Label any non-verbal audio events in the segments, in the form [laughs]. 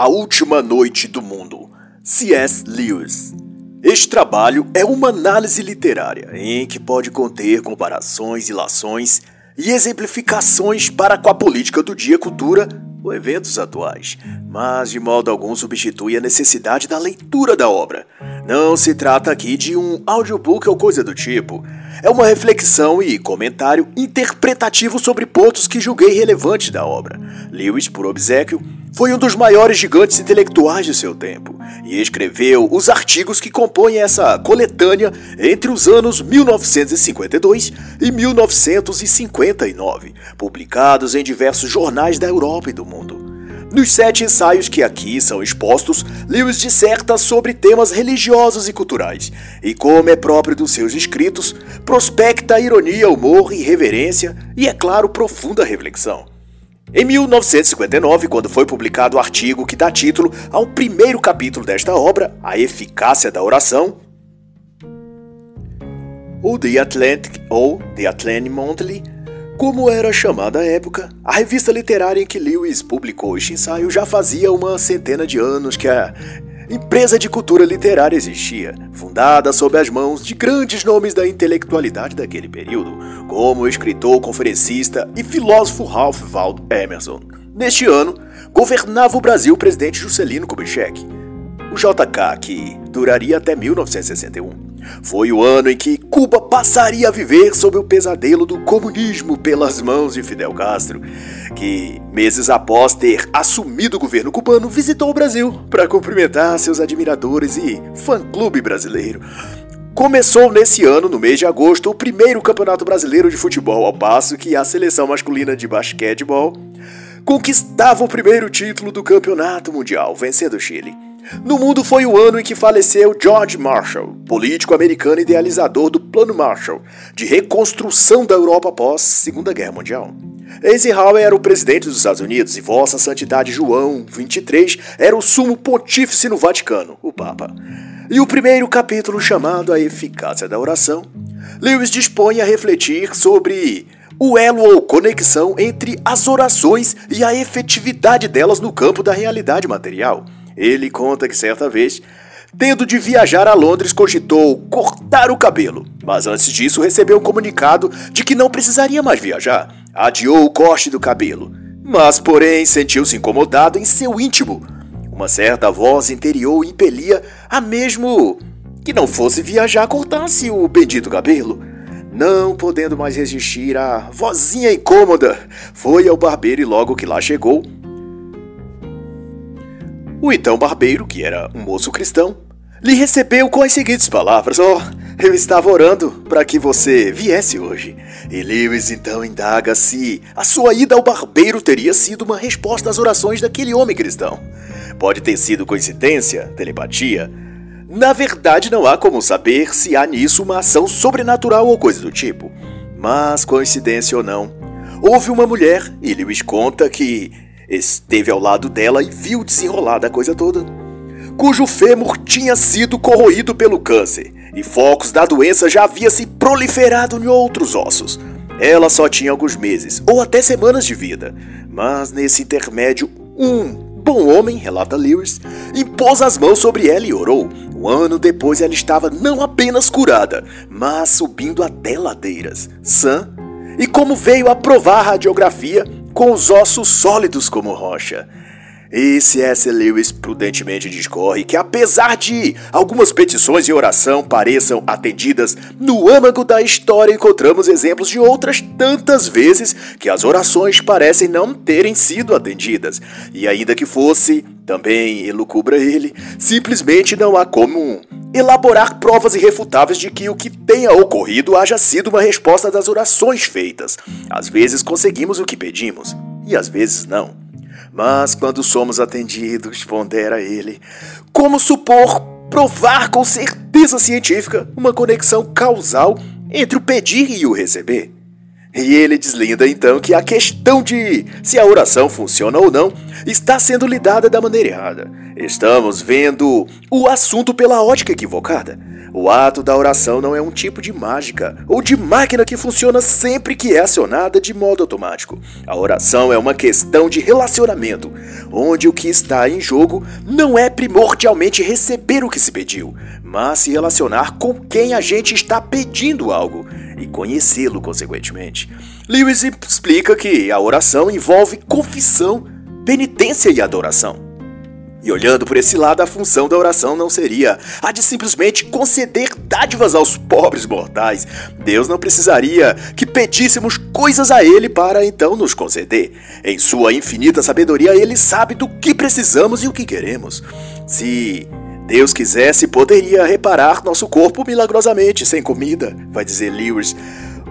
A Última Noite do Mundo, C.S. Lewis. Este trabalho é uma análise literária em que pode conter comparações, ilações e exemplificações para com a política do dia, cultura ou eventos atuais, mas de modo algum substitui a necessidade da leitura da obra. Não se trata aqui de um audiobook ou coisa do tipo. É uma reflexão e comentário interpretativo sobre pontos que julguei relevantes da obra. Lewis, por obsequio, foi um dos maiores gigantes intelectuais de seu tempo e escreveu os artigos que compõem essa coletânea entre os anos 1952 e 1959, publicados em diversos jornais da Europa e do mundo. Nos sete ensaios que aqui são expostos, Lewis disserta sobre temas religiosos e culturais, e como é próprio dos seus escritos, prospecta ironia, humor, irreverência e, é claro, profunda reflexão. Em 1959, quando foi publicado o artigo que dá título ao primeiro capítulo desta obra, A Eficácia da Oração, o The Atlantic ou The Atlantic Monthly, como era chamada à época, a revista literária em que Lewis publicou este ensaio já fazia uma centena de anos que a empresa de cultura literária existia, fundada sob as mãos de grandes nomes da intelectualidade daquele período, como o escritor, conferencista e filósofo Ralph Waldo Emerson. Neste ano, governava o Brasil o presidente Juscelino Kubitschek. O JK, que duraria até 1961. Foi o ano em que Cuba passaria a viver sob o pesadelo do comunismo pelas mãos de Fidel Castro, que, meses após ter assumido o governo cubano, visitou o Brasil para cumprimentar seus admiradores e fã-clube brasileiro. Começou nesse ano, no mês de agosto, o primeiro Campeonato Brasileiro de Futebol, ao passo que a seleção masculina de basquetebol conquistava o primeiro título do Campeonato Mundial, vencendo o Chile. No mundo foi o ano em que faleceu George Marshall, político americano idealizador do Plano Marshall, de reconstrução da Europa após Segunda Guerra Mundial. Eisenhower era o presidente dos Estados Unidos e Vossa Santidade João XXIII era o sumo pontífice no Vaticano, o Papa. E o primeiro capítulo, chamado A Eficácia da Oração, Lewis dispõe a refletir sobre o elo ou conexão entre as orações e a efetividade delas no campo da realidade material. Ele conta que certa vez, tendo de viajar a Londres, cogitou cortar o cabelo, mas antes disso recebeu um comunicado de que não precisaria mais viajar. Adiou o corte do cabelo, mas porém sentiu-se incomodado em seu íntimo. Uma certa voz interior impelia a mesmo que não fosse viajar cortasse o bendito cabelo. Não podendo mais resistir à vozinha incômoda, foi ao barbeiro e logo que lá chegou, o então barbeiro, que era um moço cristão, lhe recebeu com as seguintes palavras: oh, eu estava orando para que você viesse hoje. E Lewis então indaga se a sua ida ao barbeiro teria sido uma resposta às orações daquele homem cristão. Pode ter sido coincidência, telepatia. Na verdade, não há como saber se há nisso uma ação sobrenatural ou coisa do tipo. Mas, coincidência ou não, houve uma mulher, e Lewis conta que esteve ao lado dela e viu desenrolar da coisa toda, cujo fêmur tinha sido corroído pelo câncer e focos da doença já havia se proliferado em outros ossos. Ela só tinha alguns meses ou até semanas de vida, mas nesse intermédio, um bom homem, relata Lewis, impôs as mãos sobre ela e orou. Um ano depois ela estava não apenas curada, mas subindo até ladeiras, sã, e como veio a provar a radiografia, com os ossos sólidos como rocha. E C.S. Lewis prudentemente discorre que, apesar de algumas petições de oração pareçam atendidas, no âmago da história encontramos exemplos de outras tantas vezes que as orações parecem não terem sido atendidas. E ainda que fosse, também elucubra ele, simplesmente não há como elaborar provas irrefutáveis de que o que tenha ocorrido haja sido uma resposta das orações feitas. Às vezes conseguimos o que pedimos, e às vezes não. Mas quando somos atendidos, pondera ele, como supor provar com certeza científica uma conexão causal entre o pedir e o receber? E ele deslinda então que a questão de se a oração funciona ou não está sendo lidada da maneira errada. Estamos vendo o assunto pela ótica equivocada. O ato da oração não é um tipo de mágica ou de máquina que funciona sempre que é acionada de modo automático. A oração é uma questão de relacionamento, onde o que está em jogo não é primordialmente receber o que se pediu, mas se relacionar com quem a gente está pedindo algo e conhecê-lo consequentemente. Lewis explica que a oração envolve confissão, penitência e adoração. E olhando por esse lado, a função da oração não seria a de simplesmente conceder dádivas aos pobres mortais. Deus não precisaria que pedíssemos coisas a Ele para então nos conceder. Em Sua infinita sabedoria, Ele sabe do que precisamos e o que queremos. Se Deus quisesse, poderia reparar nosso corpo milagrosamente sem comida, vai dizer Lewis.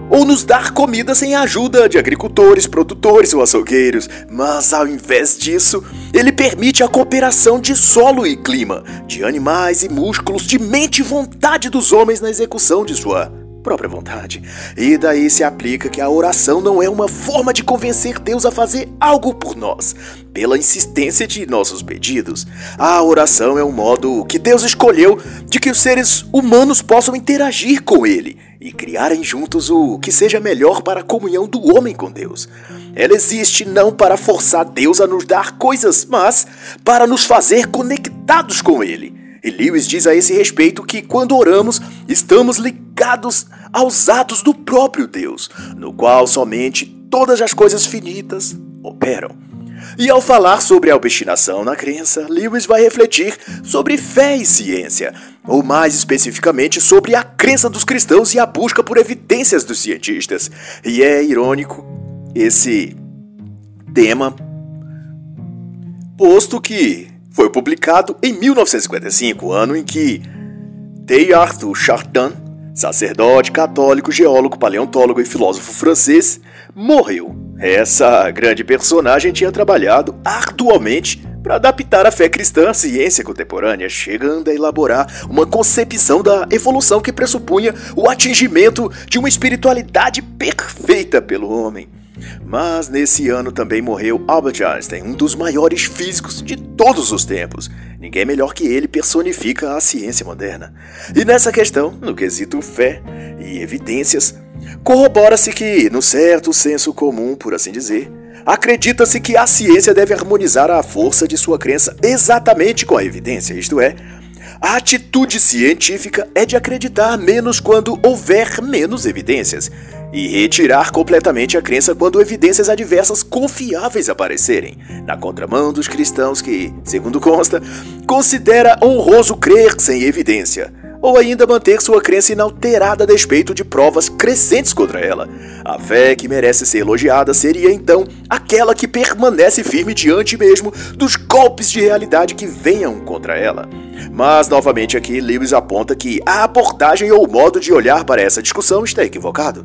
Ou nos dar comida sem a ajuda de agricultores, produtores ou açougueiros, mas ao invés disso, ele permite a cooperação de solo e clima, de animais e músculos, de mente e vontade dos homens na execução de sua própria vontade. E daí se aplica que a oração não é uma forma de convencer Deus a fazer algo por nós, pela insistência de nossos pedidos. A oração é um modo que Deus escolheu de que os seres humanos possam interagir com Ele e criarem juntos o que seja melhor para a comunhão do homem com Deus. Ela existe não para forçar Deus a nos dar coisas, mas para nos fazer conectados com Ele. E Lewis diz a esse respeito que quando oramos, estamos ligados aos atos do próprio Deus, no qual somente todas as coisas finitas operam. E ao falar sobre a obstinação na crença, Lewis vai refletir sobre fé e ciência, ou mais especificamente sobre a crença dos cristãos e a busca por evidências dos cientistas. E é irônico esse tema, posto que foi publicado em 1955, ano em que T. Arthur sacerdote católico, geólogo, paleontólogo e filósofo francês, morreu. Essa grande personagem tinha trabalhado arduamente para adaptar a fé cristã à ciência contemporânea, chegando a elaborar uma concepção da evolução que pressupunha o atingimento de uma espiritualidade perfeita pelo homem. Mas nesse ano também morreu Albert Einstein, um dos maiores físicos de todos os tempos. Ninguém melhor que ele personifica a ciência moderna. E nessa questão, no quesito fé e evidências, corrobora-se que, no certo senso comum, por assim dizer, acredita-se que a ciência deve harmonizar a força de sua crença exatamente com a evidência, isto é, a atitude científica é de acreditar menos quando houver menos evidências e retirar completamente a crença quando evidências adversas confiáveis aparecerem, na contramão dos cristãos que, segundo consta, considera honroso crer sem evidência ou ainda manter sua crença inalterada a despeito de provas crescentes contra ela. A fé que merece ser elogiada seria então aquela que permanece firme diante mesmo dos golpes de realidade que venham contra ela. Mas novamente aqui Lewis aponta que a abordagem ou o modo de olhar para essa discussão está equivocado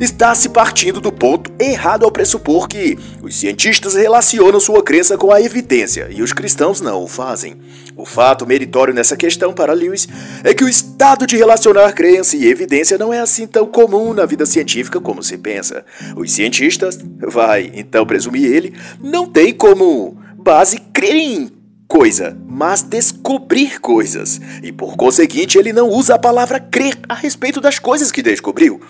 está se partindo do ponto errado ao pressupor que os cientistas relacionam sua crença com a evidência e os cristãos não o fazem. O fato meritório nessa questão para Lewis é que o estado de relacionar crença e evidência não é assim tão comum na vida científica como se pensa. Os cientistas, vai então presumir ele, não têm como base crer em coisa, mas descobrir coisas. E por conseguinte, ele não usa a palavra crer a respeito das coisas que descobriu.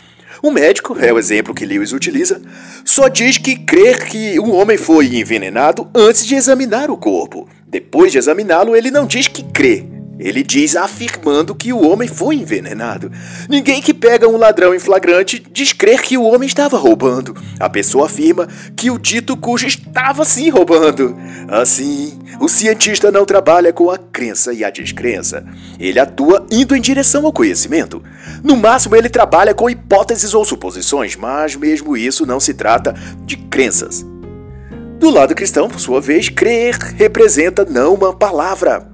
O médico, é o exemplo que Lewis utiliza, só diz que crer que um homem foi envenenado antes de examinar o corpo. Depois de examiná-lo, ele não diz que crê, ele diz afirmando que o homem foi envenenado. Ninguém que pega um ladrão em flagrante diz crer que o homem estava roubando. A pessoa afirma que o dito cujo estava sim roubando. Assim, o cientista não trabalha com a crença e a descrença. Ele atua indo em direção ao conhecimento. No máximo, ele trabalha com hipóteses ou suposições, mas mesmo isso não se trata de crenças. Do lado cristão, por sua vez, crer representa não uma palavra,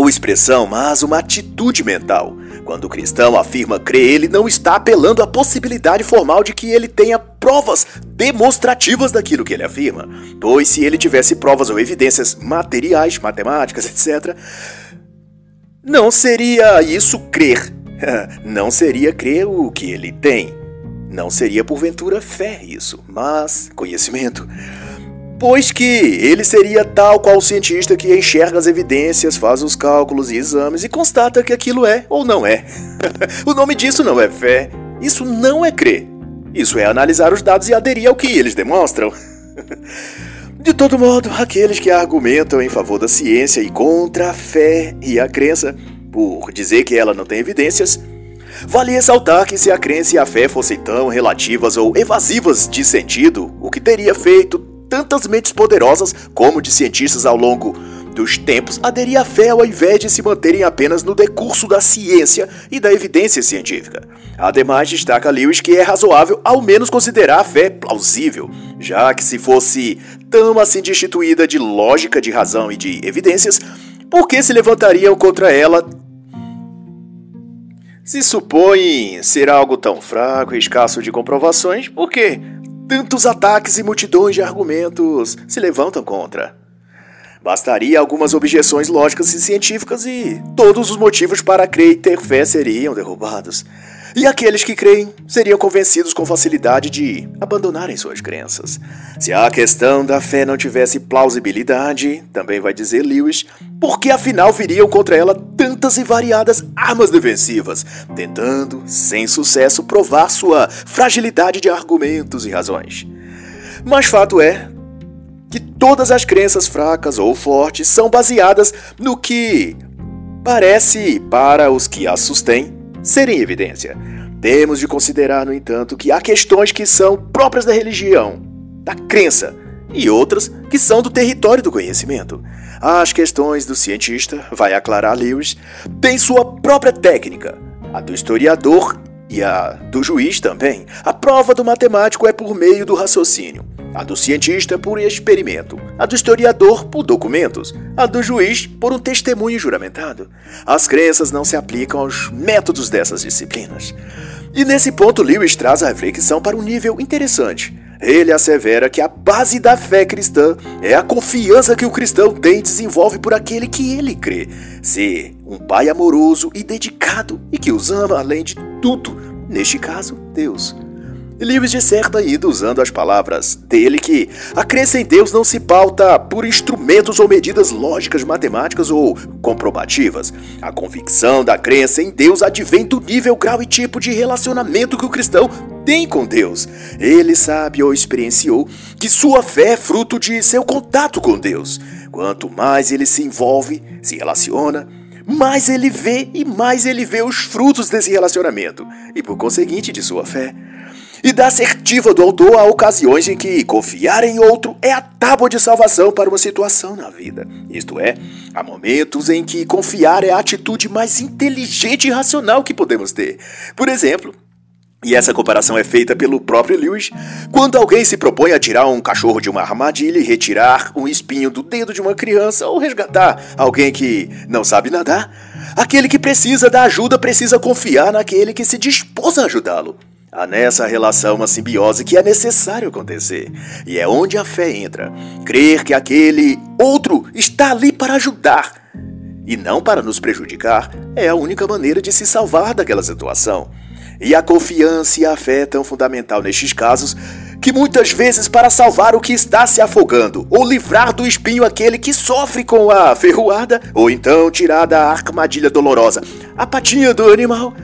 ou expressão, mas uma atitude mental. Quando o cristão afirma crer, ele não está apelando à possibilidade formal de que ele tenha provas demonstrativas daquilo que ele afirma, pois se ele tivesse provas ou evidências materiais, matemáticas, etc., não seria isso crer. [laughs] Não seria crer o que ele tem. Não seria porventura fé isso, mas conhecimento. Pois que ele seria tal qual o cientista que enxerga as evidências, faz os cálculos e exames e constata que aquilo é ou não é. [laughs] o nome disso não é fé, isso não é crer. Isso é analisar os dados e aderir ao que eles demonstram. [laughs] De todo modo, aqueles que argumentam em favor da ciência e contra a fé e a crença, por dizer que ela não tem evidências, vale ressaltar que se a crença e a fé fossem tão relativas ou evasivas de sentido, o que teria feito tantas mentes poderosas como de cientistas ao longo dos tempos aderir à fé ao invés de se manterem apenas no decurso da ciência e da evidência científica. Ademais, destaca Lewis que é razoável ao menos considerar a fé plausível, já que se fosse tão assim destituída de lógica, de razão e de evidências, por que se levantariam contra ela se supõe ser algo tão fraco e escasso de comprovações, por que tantos ataques e multidões de argumentos se levantam contra? Bastaria algumas objeções lógicas e científicas e todos os motivos para crer e ter fé seriam derrubados. E aqueles que creem seriam convencidos com facilidade de abandonarem suas crenças. Se a questão da fé não tivesse plausibilidade, também vai dizer Lewis, por que afinal viriam contra ela tantas e variadas armas defensivas, tentando, sem sucesso, provar sua fragilidade de argumentos e razões? Mas fato é que todas as crenças fracas ou fortes são baseadas no que parece, para os que as sustêm, serem evidência. Temos de considerar, no entanto, que há questões que são próprias da religião, da crença, e outras que são do território do conhecimento. As questões do cientista, vai aclarar Lewis, têm sua própria técnica. A do historiador e a do juiz também. A prova do matemático é por meio do raciocínio a do cientista por experimento, a do historiador por documentos, a do juiz por um testemunho juramentado. As crenças não se aplicam aos métodos dessas disciplinas. E nesse ponto, Lewis traz a reflexão para um nível interessante. Ele assevera que a base da fé cristã é a confiança que o cristão tem e desenvolve por aquele que ele crê ser um pai amoroso e dedicado e que os ama além de tudo, neste caso, Deus. Lewis disserta ainda usando as palavras dele que a crença em Deus não se pauta por instrumentos ou medidas lógicas, matemáticas ou comprobativas. A convicção da crença em Deus advém do nível, grau e tipo de relacionamento que o cristão tem com Deus. Ele sabe ou experienciou que sua fé é fruto de seu contato com Deus. Quanto mais ele se envolve, se relaciona, mais ele vê e mais ele vê os frutos desse relacionamento e, por conseguinte, de sua fé e da assertiva do autor a ocasiões em que confiar em outro é a tábua de salvação para uma situação na vida. Isto é, há momentos em que confiar é a atitude mais inteligente e racional que podemos ter. Por exemplo, e essa comparação é feita pelo próprio Lewis. Quando alguém se propõe a tirar um cachorro de uma armadilha e retirar um espinho do dedo de uma criança ou resgatar alguém que não sabe nadar, aquele que precisa da ajuda precisa confiar naquele que se dispôs a ajudá-lo. Há nessa relação uma simbiose que é necessário acontecer, e é onde a fé entra. Crer que aquele outro está ali para ajudar e não para nos prejudicar é a única maneira de se salvar daquela situação. E a confiança e a fé é tão fundamental nestes casos que muitas vezes para salvar o que está se afogando, ou livrar do espinho aquele que sofre com a ferroada, ou então tirar da armadilha dolorosa a patinha do animal,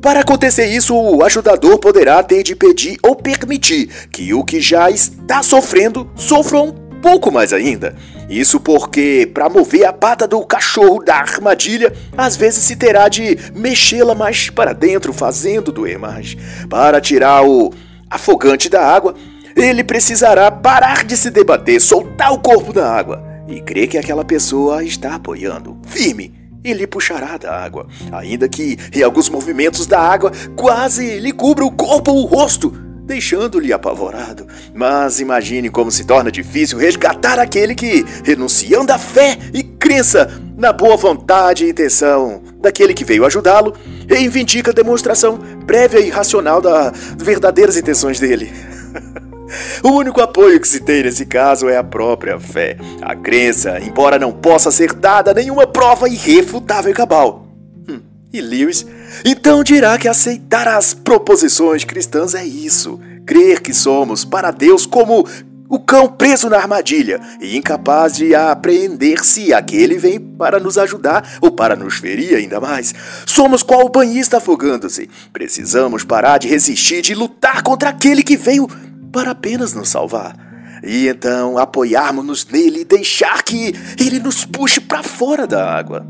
para acontecer isso, o ajudador poderá ter de pedir ou permitir que o que já está sofrendo sofra um pouco mais ainda. Isso porque, para mover a pata do cachorro da armadilha, às vezes se terá de mexê-la mais para dentro, fazendo doer mais. Para tirar o afogante da água, ele precisará parar de se debater, soltar o corpo da água e crer que aquela pessoa está apoiando, firme e lhe puxará da água, ainda que em alguns movimentos da água quase lhe cubra o corpo ou o rosto, deixando-lhe apavorado. Mas imagine como se torna difícil resgatar aquele que, renunciando à fé e crença na boa vontade e intenção daquele que veio ajudá-lo, reivindica a demonstração prévia e racional das verdadeiras intenções dele. [laughs] [laughs] O único apoio que se tem nesse caso é a própria fé. A crença, embora não possa ser dada nenhuma prova irrefutável e cabal. Hum, e Lewis Então dirá que aceitar as proposições cristãs é isso, crer que somos para Deus como o cão preso na armadilha e incapaz de apreender se aquele vem para nos ajudar ou para nos ferir ainda mais. Somos qual o banhista afogando-se. Precisamos parar de resistir, de lutar contra aquele que veio para apenas nos salvar. E então apoiarmos-nos nele e deixar que ele nos puxe para fora da água.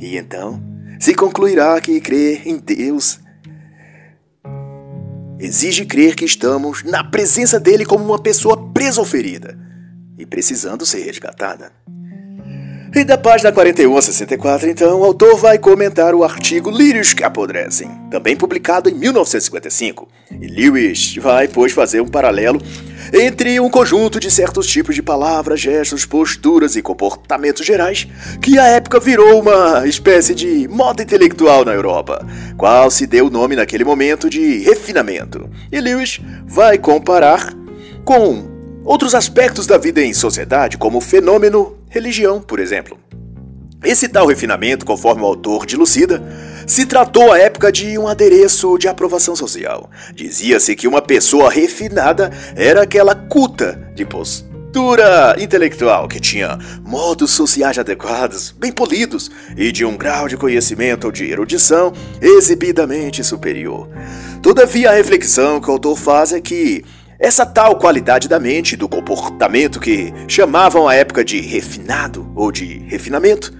E então se concluirá que crer em Deus exige crer que estamos na presença dele como uma pessoa presa ou ferida e precisando ser resgatada. E da página 41 a 64, então, o autor vai comentar o artigo Lírios que apodrecem, também publicado em 1955. E Lewis vai, pois, fazer um paralelo entre um conjunto de certos tipos de palavras, gestos, posturas e comportamentos gerais que à época virou uma espécie de moda intelectual na Europa, qual se deu o nome naquele momento de refinamento. E Lewis vai comparar com outros aspectos da vida em sociedade, como o fenômeno religião, por exemplo. Esse tal refinamento, conforme o autor de Lucida, se tratou à época de um adereço de aprovação social. Dizia-se que uma pessoa refinada era aquela culta de postura intelectual que tinha modos sociais adequados, bem polidos e de um grau de conhecimento ou de erudição exibidamente superior. Todavia, a reflexão que o autor faz é que essa tal qualidade da mente do comportamento que chamavam à época de refinado ou de refinamento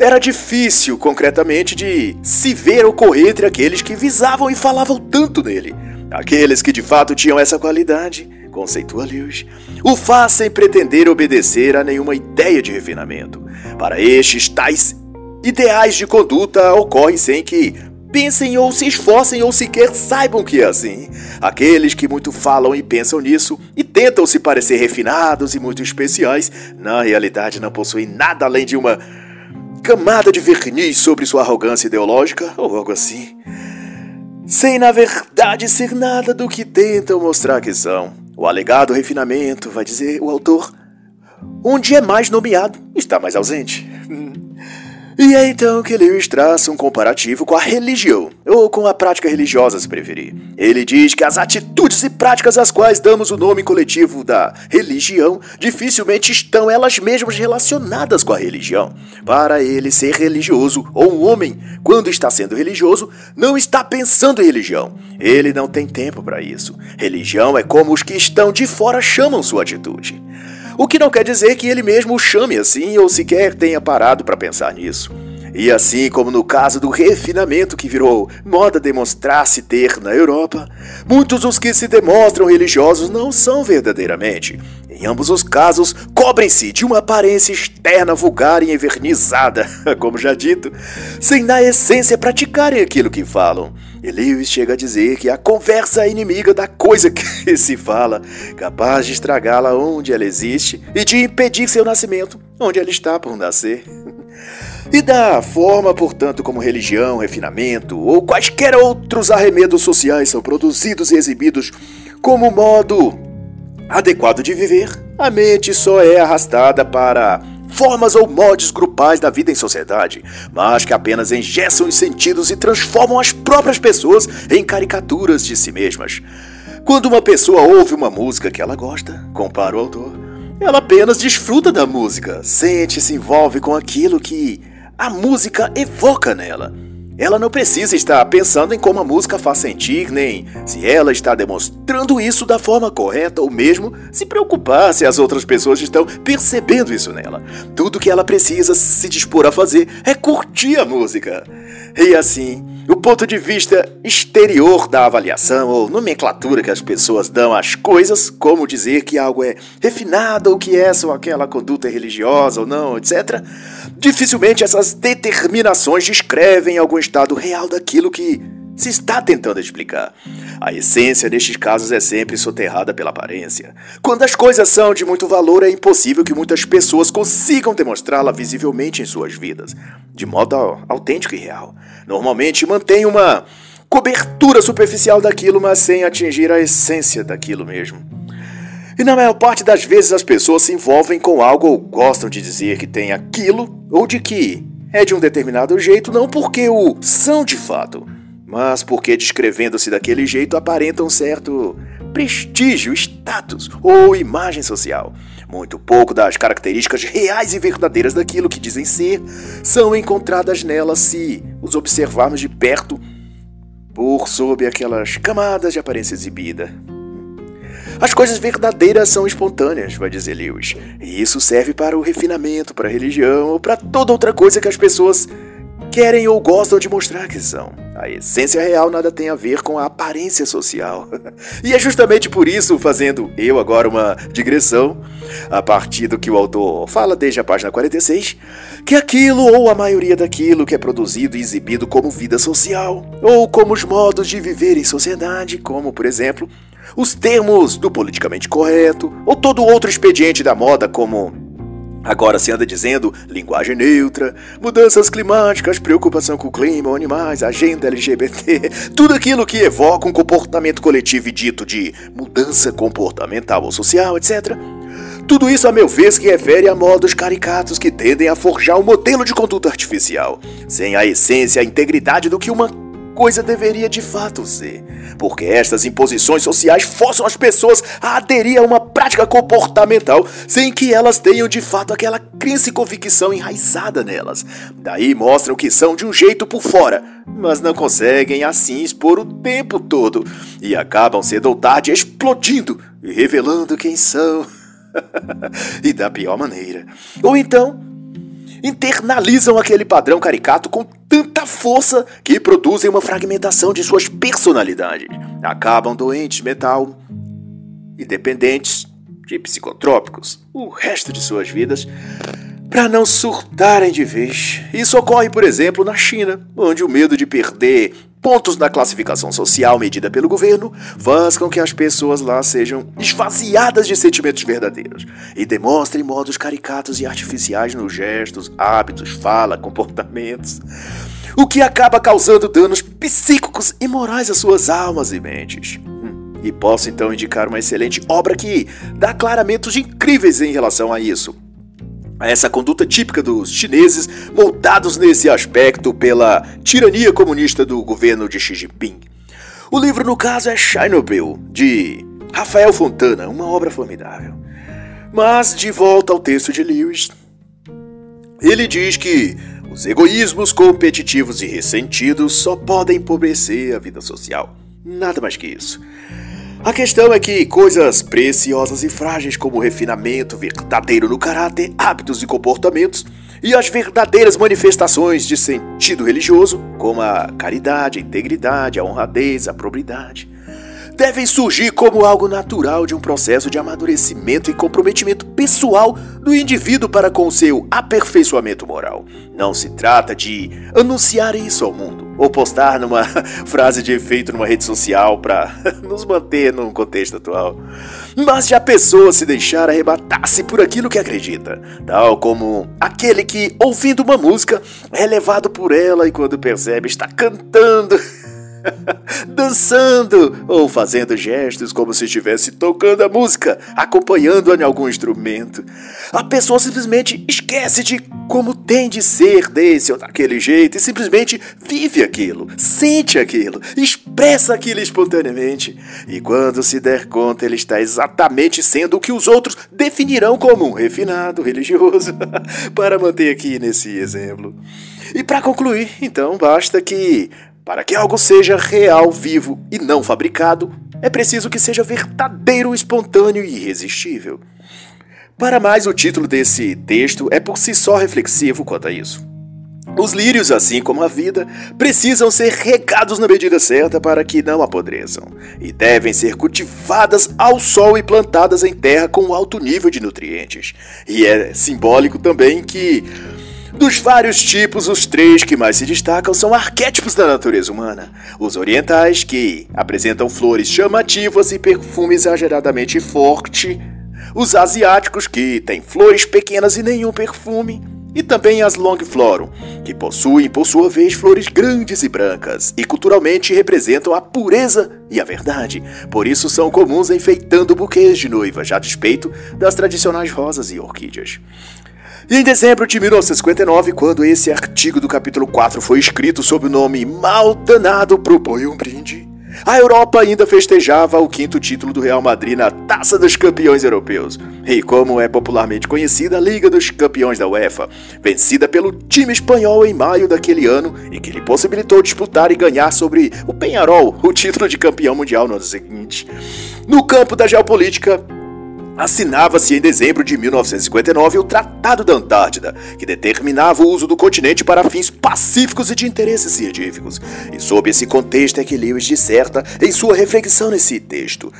era difícil, concretamente, de se ver ocorrer entre aqueles que visavam e falavam tanto nele. Aqueles que de fato tinham essa qualidade, conceitua Lewis, o faz sem pretender obedecer a nenhuma ideia de refinamento. Para estes, tais ideais de conduta ocorrem sem que pensem ou se esforcem ou sequer saibam que é assim. Aqueles que muito falam e pensam nisso e tentam se parecer refinados e muito especiais, na realidade não possuem nada além de uma camada de verniz sobre sua arrogância ideológica ou algo assim. Sem na verdade ser nada do que tentam mostrar que são. O alegado refinamento, vai dizer o autor, onde é mais nomeado, está mais ausente. [laughs] E é então que Lewis traça um comparativo com a religião, ou com a prática religiosa, se preferir. Ele diz que as atitudes e práticas às quais damos o nome coletivo da religião dificilmente estão elas mesmas relacionadas com a religião. Para ele, ser religioso, ou um homem, quando está sendo religioso, não está pensando em religião. Ele não tem tempo para isso. Religião é como os que estão de fora chamam sua atitude. O que não quer dizer que ele mesmo o chame assim ou sequer tenha parado para pensar nisso. E assim como no caso do refinamento que virou moda demonstrar-se ter na Europa, muitos dos que se demonstram religiosos não são verdadeiramente. Em ambos os casos, cobrem-se de uma aparência externa vulgar e envernizada, [laughs] como já dito, sem na essência praticarem aquilo que falam. E Lewis chega a dizer que a conversa é inimiga da coisa [laughs] que se fala, capaz de estragá-la onde ela existe e de impedir seu nascimento onde ela está por nascer. E da forma, portanto, como religião, refinamento ou quaisquer outros arremedos sociais são produzidos e exibidos como modo adequado de viver, a mente só é arrastada para formas ou modos grupais da vida em sociedade, mas que apenas engessam os sentidos e transformam as próprias pessoas em caricaturas de si mesmas. Quando uma pessoa ouve uma música que ela gosta, compara o autor, ela apenas desfruta da música, sente e se envolve com aquilo que a música evoca nela. Ela não precisa estar pensando em como a música faz sentir, nem se ela está demonstrando isso da forma correta, ou mesmo se preocupar se as outras pessoas estão percebendo isso nela. Tudo que ela precisa se dispor a fazer é curtir a música. E assim, o ponto de vista exterior da avaliação ou nomenclatura que as pessoas dão às coisas, como dizer que algo é refinado ou que essa ou aquela conduta é religiosa ou não, etc., dificilmente essas determinações descrevem algum estado real daquilo que se está tentando explicar. A essência nestes casos é sempre soterrada pela aparência. Quando as coisas são de muito valor, é impossível que muitas pessoas consigam demonstrá-la visivelmente em suas vidas, de modo autêntico e real. Normalmente mantém uma cobertura superficial daquilo, mas sem atingir a essência daquilo mesmo. E na maior parte das vezes as pessoas se envolvem com algo ou gostam de dizer que tem aquilo ou de que é de um determinado jeito não porque o são de fato, mas porque descrevendo-se daquele jeito aparentam certo prestígio, status ou imagem social. Muito pouco das características reais e verdadeiras daquilo que dizem ser são encontradas nelas se os observarmos de perto por sob aquelas camadas de aparência exibida. As coisas verdadeiras são espontâneas, vai dizer Lewis, e isso serve para o refinamento, para a religião ou para toda outra coisa que as pessoas querem ou gostam de mostrar que são. A essência real nada tem a ver com a aparência social. [laughs] e é justamente por isso, fazendo eu agora uma digressão, a partir do que o autor fala desde a página 46, que aquilo ou a maioria daquilo que é produzido e exibido como vida social, ou como os modos de viver em sociedade, como, por exemplo, os termos do politicamente correto, ou todo outro expediente da moda, como Agora se anda dizendo linguagem neutra, mudanças climáticas, preocupação com o clima, animais, agenda LGBT, [laughs] tudo aquilo que evoca um comportamento coletivo e dito de mudança comportamental ou social, etc. Tudo isso, a meu ver, se refere a modos caricatos que tendem a forjar um modelo de conduta artificial, sem a essência e a integridade do que uma coisa deveria de fato ser, porque estas imposições sociais forçam as pessoas a aderir a uma prática comportamental sem que elas tenham de fato aquela crença e convicção enraizada nelas. Daí mostram que são de um jeito por fora, mas não conseguem assim expor o tempo todo e acabam cedo ou tarde explodindo e revelando quem são. [laughs] e da pior maneira. Ou então internalizam aquele padrão caricato com tanta força que produzem uma fragmentação de suas personalidades. Acabam doentes mental e dependentes de psicotrópicos o resto de suas vidas para não surtarem de vez. Isso ocorre, por exemplo, na China, onde o medo de perder pontos na classificação social medida pelo governo faz com que as pessoas lá sejam esvaziadas de sentimentos verdadeiros e demonstrem modos caricatos e artificiais nos gestos, hábitos, fala, comportamentos, o que acaba causando danos psíquicos e morais às suas almas e mentes. Hum, e posso então indicar uma excelente obra que dá claramentos incríveis em relação a isso essa conduta típica dos chineses, moldados nesse aspecto pela tirania comunista do governo de Xi Jinping. O livro, no caso, é Chernobyl, de Rafael Fontana, uma obra formidável. Mas, de volta ao texto de Lewis, ele diz que os egoísmos competitivos e ressentidos só podem empobrecer a vida social. Nada mais que isso. A questão é que coisas preciosas e frágeis como refinamento verdadeiro no caráter, hábitos e comportamentos, e as verdadeiras manifestações de sentido religioso, como a caridade, a integridade, a honradez, a probidade, devem surgir como algo natural de um processo de amadurecimento e comprometimento pessoal do indivíduo para com seu aperfeiçoamento moral. Não se trata de anunciar isso ao mundo ou postar numa [laughs] frase de efeito numa rede social para [laughs] nos manter num contexto atual. Mas de a pessoa se deixar arrebatar-se por aquilo que acredita, tal como aquele que, ouvindo uma música, é levado por ela e quando percebe está cantando [laughs] [laughs] dançando ou fazendo gestos como se estivesse tocando a música, acompanhando-a em algum instrumento. A pessoa simplesmente esquece de como tem de ser desse ou daquele jeito e simplesmente vive aquilo, sente aquilo, expressa aquilo espontaneamente. E quando se der conta, ele está exatamente sendo o que os outros definirão como um refinado religioso, [laughs] para manter aqui nesse exemplo. E para concluir, então, basta que para que algo seja real, vivo e não fabricado, é preciso que seja verdadeiro, espontâneo e irresistível. Para mais, o título desse texto é por si só reflexivo quanto a isso. Os lírios, assim como a vida, precisam ser regados na medida certa para que não apodreçam, e devem ser cultivadas ao sol e plantadas em terra com alto nível de nutrientes. E é simbólico também que dos vários tipos, os três que mais se destacam são arquétipos da natureza humana. Os orientais, que apresentam flores chamativas e perfume exageradamente forte. Os asiáticos, que têm flores pequenas e nenhum perfume. E também as longiflorum, que possuem, por sua vez, flores grandes e brancas, e culturalmente representam a pureza e a verdade. Por isso são comuns enfeitando buquês de noiva, já a despeito das tradicionais rosas e orquídeas. Em dezembro de 1959, quando esse artigo do capítulo 4 foi escrito sob o nome Mal Danado Propõe um Brinde, a Europa ainda festejava o quinto título do Real Madrid na Taça dos Campeões Europeus, e como é popularmente conhecida, a Liga dos Campeões da UEFA, vencida pelo time espanhol em maio daquele ano e que lhe possibilitou disputar e ganhar sobre o Penharol o título de campeão mundial no ano seguinte. No campo da geopolítica, assinava-se em dezembro de 1959 o Tratado da Antártida, que determinava o uso do continente para fins pacíficos e de interesses científicos. E sob esse contexto é que Lewis disserta em sua reflexão nesse texto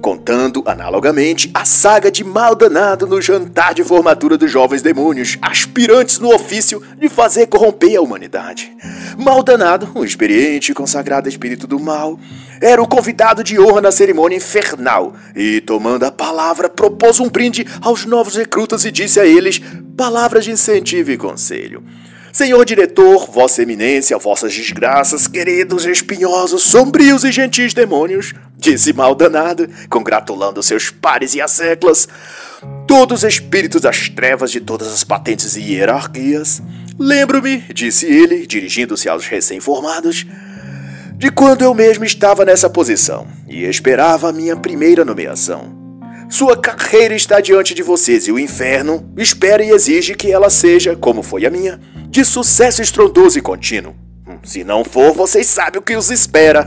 contando analogamente a saga de Maldanado no jantar de formatura dos jovens demônios, aspirantes no ofício de fazer corromper a humanidade. Maldanado, um experiente e consagrado espírito do mal, era o convidado de honra na cerimônia infernal e, tomando a palavra, propôs um brinde aos novos recrutas e disse a eles palavras de incentivo e conselho. Senhor diretor, Vossa Eminência, vossas desgraças, queridos, espinhosos, sombrios e gentis demônios, disse mal danado, congratulando seus pares e as todos espíritos das trevas de todas as patentes e hierarquias. Lembro-me, disse ele, dirigindo-se aos recém-formados, de quando eu mesmo estava nessa posição e esperava a minha primeira nomeação. Sua carreira está diante de vocês e o inferno espera e exige que ela seja, como foi a minha, de sucesso estrondoso e contínuo. Se não for, vocês sabem o que os espera.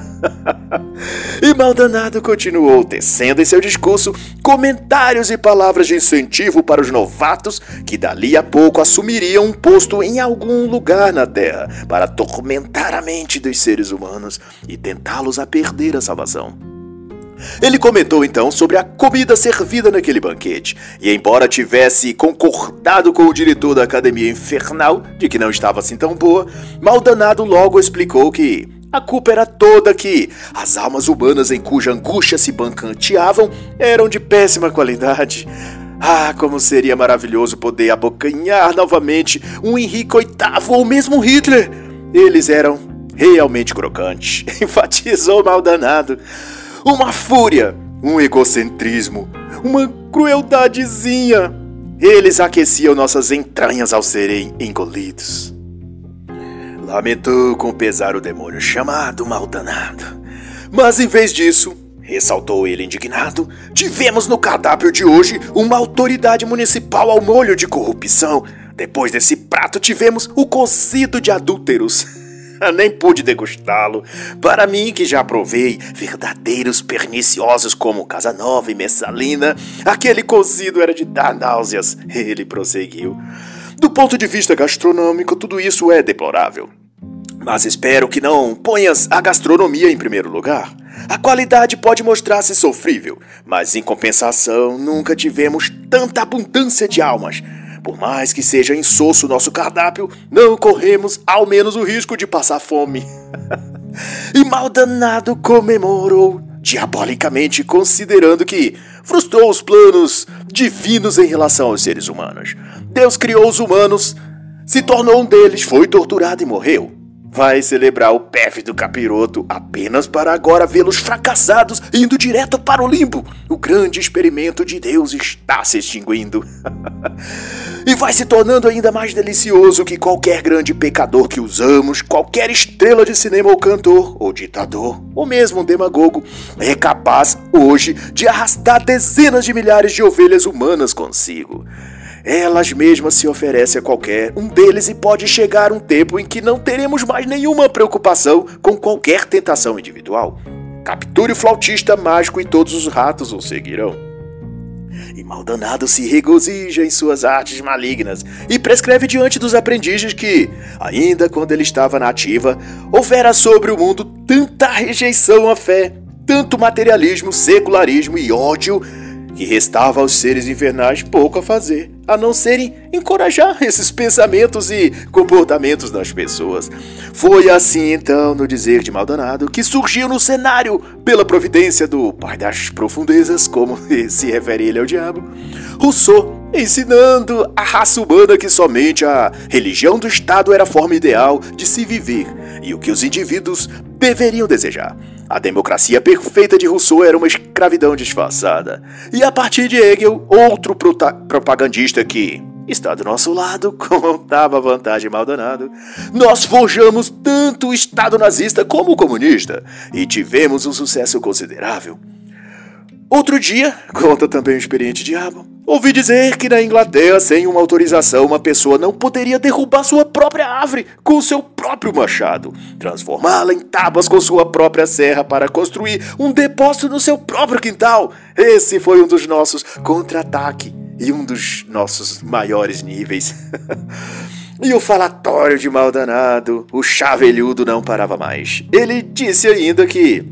[laughs] e Maldanado continuou, tecendo em seu discurso comentários e palavras de incentivo para os novatos que dali a pouco assumiriam um posto em algum lugar na Terra para atormentar a mente dos seres humanos e tentá-los a perder a salvação. Ele comentou então sobre a comida servida naquele banquete, e embora tivesse concordado com o diretor da Academia Infernal de que não estava assim tão boa, Maldanado logo explicou que a culpa era toda que as almas humanas em cuja angústia se bancanteavam eram de péssima qualidade. Ah, como seria maravilhoso poder abocanhar novamente um Henrique VIII ou mesmo Hitler! Eles eram realmente crocantes, [laughs] enfatizou Maldanado uma fúria, um egocentrismo, uma crueldadezinha. Eles aqueciam nossas entranhas ao serem engolidos. Lamentou com pesar o demônio chamado Maldanado. Mas em vez disso, ressaltou ele indignado, tivemos no cardápio de hoje uma autoridade municipal ao molho de corrupção. Depois desse prato tivemos o cozido de adúlteros. [laughs] nem pude degustá-lo. Para mim, que já provei verdadeiros perniciosos como Casanova e Messalina, aquele cozido era de dar náuseas. [laughs] Ele prosseguiu. Do ponto de vista gastronômico, tudo isso é deplorável. Mas espero que não ponhas a gastronomia em primeiro lugar. A qualidade pode mostrar-se sofrível, mas em compensação nunca tivemos tanta abundância de almas por mais que seja insosso nosso cardápio, não corremos ao menos o risco de passar fome. [laughs] e mal danado comemorou, diabolicamente considerando que frustrou os planos divinos em relação aos seres humanos. Deus criou os humanos, se tornou um deles, foi torturado e morreu vai celebrar o pérfido capiroto apenas para agora vê-los fracassados indo direto para o limbo. O grande experimento de Deus está se extinguindo. [laughs] e vai se tornando ainda mais delicioso que qualquer grande pecador que usamos, qualquer estrela de cinema ou cantor, ou ditador, ou mesmo um demagogo, é capaz hoje de arrastar dezenas de milhares de ovelhas humanas consigo. Elas mesmas se oferecem a qualquer um deles e pode chegar um tempo em que não teremos mais nenhuma preocupação com qualquer tentação individual. Capture o flautista mágico e todos os ratos o seguirão. E Maldanado se regozija em suas artes malignas e prescreve diante dos aprendizes que, ainda quando ele estava na ativa, houvera sobre o mundo tanta rejeição à fé, tanto materialismo, secularismo e ódio que restava aos seres infernais pouco a fazer, a não serem encorajar esses pensamentos e comportamentos das pessoas. Foi assim então, no dizer de Maldonado, que surgiu no cenário, pela providência do Pai das Profundezas, como [laughs] se refere ele ao diabo, Rousseau ensinando a raça humana que somente a religião do Estado era a forma ideal de se viver e o que os indivíduos deveriam desejar. A democracia perfeita de Rousseau era uma escravidão disfarçada. E a partir de Hegel, outro propagandista que, está do nosso lado, [laughs] contava vantagem Maldonado. Nós forjamos tanto o Estado nazista como o comunista e tivemos um sucesso considerável. Outro dia, [laughs] conta também o experiente diabo, ouvi dizer que na Inglaterra, sem uma autorização, uma pessoa não poderia derrubar sua própria árvore com seu próprio machado, transformá-la em tábuas com sua própria serra para construir um depósito no seu próprio quintal. Esse foi um dos nossos contra-ataque e um dos nossos maiores níveis. [laughs] E o falatório de mal danado, o chavelhudo não parava mais. Ele disse ainda que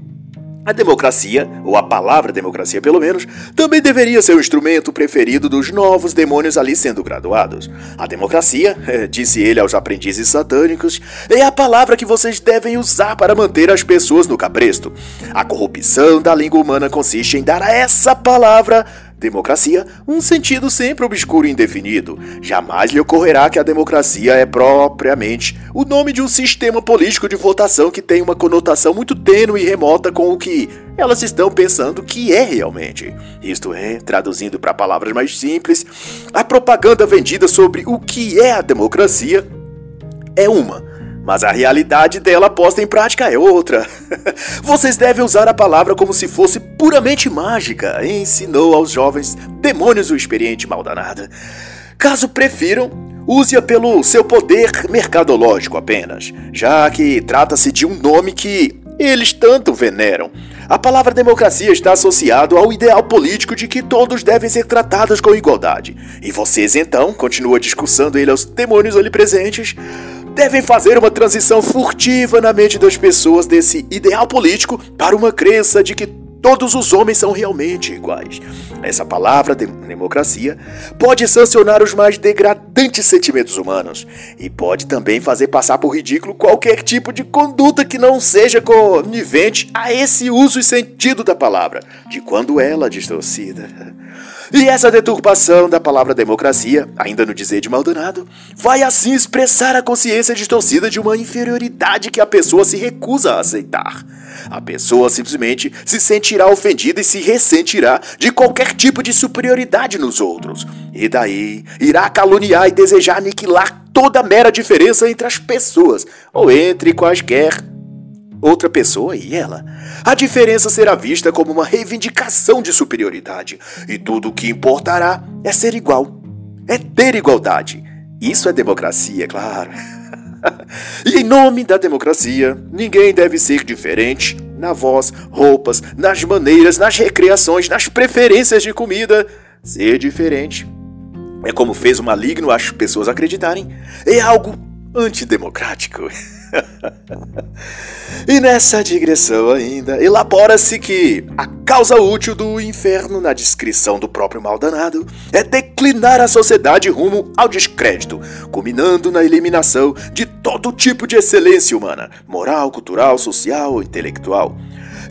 a democracia, ou a palavra democracia pelo menos, também deveria ser o instrumento preferido dos novos demônios ali sendo graduados. A democracia, [laughs] disse ele aos aprendizes satânicos, é a palavra que vocês devem usar para manter as pessoas no cabresto. A corrupção da língua humana consiste em dar a essa palavra Democracia, um sentido sempre obscuro e indefinido. Jamais lhe ocorrerá que a democracia é propriamente o nome de um sistema político de votação que tem uma conotação muito tênue e remota com o que elas estão pensando que é realmente. Isto é, traduzindo para palavras mais simples, a propaganda vendida sobre o que é a democracia é uma mas a realidade dela posta em prática é outra. [laughs] Vocês devem usar a palavra como se fosse puramente mágica, ensinou aos jovens demônios o experiente maldanada. Caso prefiram, use-a pelo seu poder mercadológico apenas, já que trata-se de um nome que eles tanto veneram. A palavra democracia está associado ao ideal político de que todos devem ser tratados com igualdade. E vocês então, continua discursando ele aos demônios ali presentes, devem fazer uma transição furtiva na mente das pessoas desse ideal político para uma crença de que todos os homens são realmente iguais. Essa palavra, democracia, pode sancionar os mais degradantes sentimentos humanos e pode também fazer passar por ridículo qualquer tipo de conduta que não seja conivente a esse uso e sentido da palavra, de quando ela é distorcida. E essa deturpação da palavra democracia, ainda no dizer de Maldonado, vai assim expressar a consciência distorcida de uma inferioridade que a pessoa se recusa a aceitar. A pessoa simplesmente se sentirá ofendida e se ressentirá de qualquer tipo de superioridade nos outros. E daí irá caluniar e desejar aniquilar toda mera diferença entre as pessoas, ou entre quaisquer outra pessoa e ela. A diferença será vista como uma reivindicação de superioridade, e tudo o que importará é ser igual, é ter igualdade. Isso é democracia, claro. [laughs] e em nome da democracia, ninguém deve ser diferente na voz, roupas, nas maneiras, nas recreações, nas preferências de comida. Ser diferente é como fez o maligno as pessoas acreditarem, é algo antidemocrático. [laughs] [laughs] e nessa digressão ainda, elabora-se que a causa útil do inferno, na descrição do próprio maldanado, é declinar a sociedade rumo ao descrédito, culminando na eliminação de todo tipo de excelência humana, moral, cultural, social intelectual.